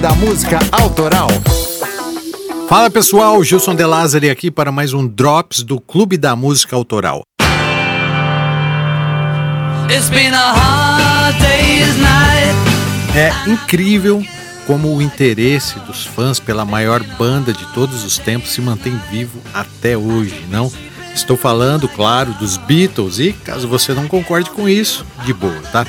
Da Música Autoral. Fala pessoal, Gilson De Lázari aqui para mais um Drops do Clube da Música Autoral. É incrível como o interesse dos fãs pela maior banda de todos os tempos se mantém vivo até hoje, não? Estou falando, claro, dos Beatles e, caso você não concorde com isso, de boa, tá?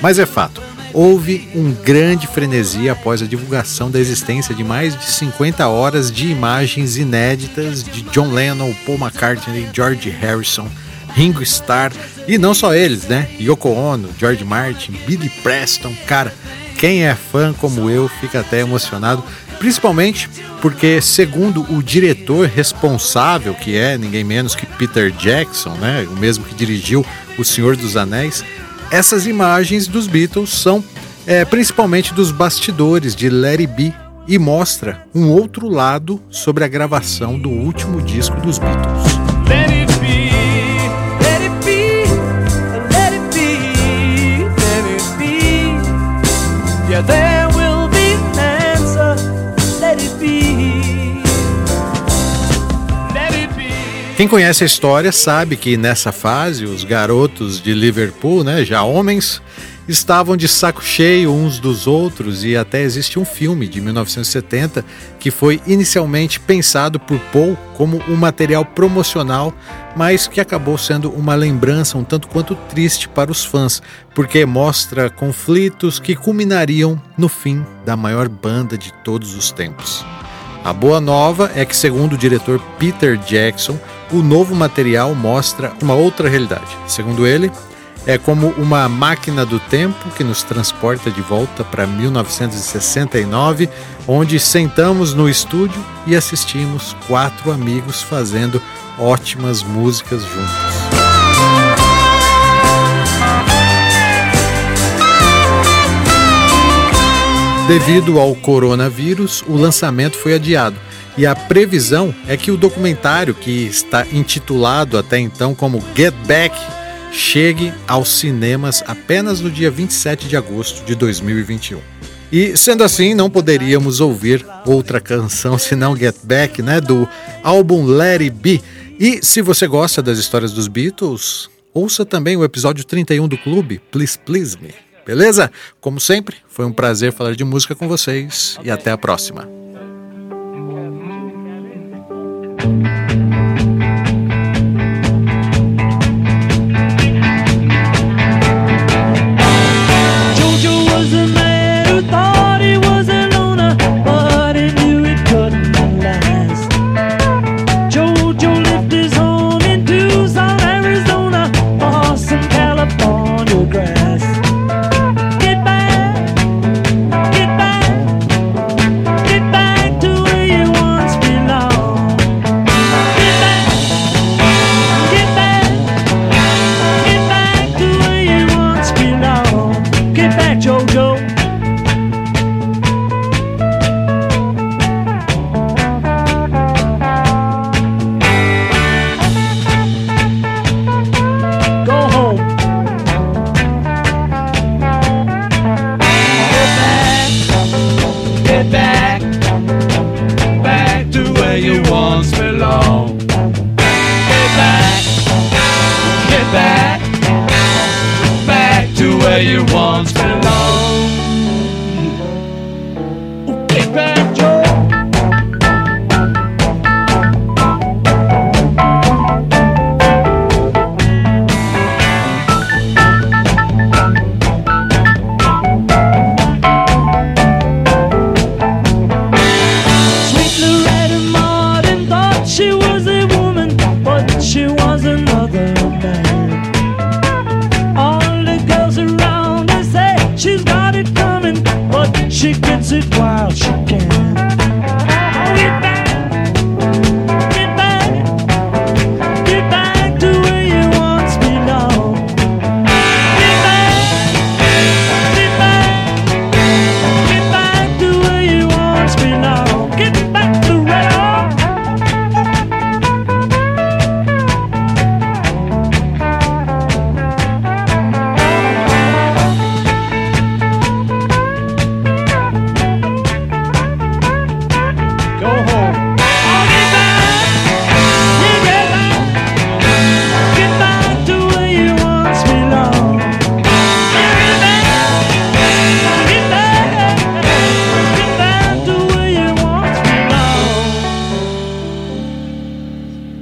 Mas é fato, houve um grande frenesi após a divulgação da existência de mais de 50 horas de imagens inéditas de John Lennon, Paul McCartney, George Harrison, Ringo Starr e não só eles, né? Yoko Ono, George Martin, Billy Preston, cara, quem é fã como eu fica até emocionado, principalmente porque, segundo o diretor responsável, que é ninguém menos que Peter Jackson, né, o mesmo que dirigiu O Senhor dos Anéis, essas imagens dos Beatles são é, principalmente dos bastidores de Larry B e mostra um outro lado sobre a gravação do último disco dos Beatles. Quem conhece a história sabe que nessa fase os garotos de Liverpool, né, já homens, estavam de saco cheio uns dos outros e até existe um filme de 1970 que foi inicialmente pensado por Paul como um material promocional, mas que acabou sendo uma lembrança um tanto quanto triste para os fãs, porque mostra conflitos que culminariam no fim da maior banda de todos os tempos. A boa nova é que, segundo o diretor Peter Jackson, o novo material mostra uma outra realidade. Segundo ele, é como uma máquina do tempo que nos transporta de volta para 1969, onde sentamos no estúdio e assistimos quatro amigos fazendo ótimas músicas juntos. Devido ao coronavírus, o lançamento foi adiado e a previsão é que o documentário, que está intitulado até então como Get Back, chegue aos cinemas apenas no dia 27 de agosto de 2021. E sendo assim, não poderíamos ouvir outra canção senão Get Back, né, do álbum It Be. E se você gosta das histórias dos Beatles, ouça também o episódio 31 do clube, Please Please Me. Beleza? Como sempre, foi um prazer falar de música com vocês e até a próxima. where you once.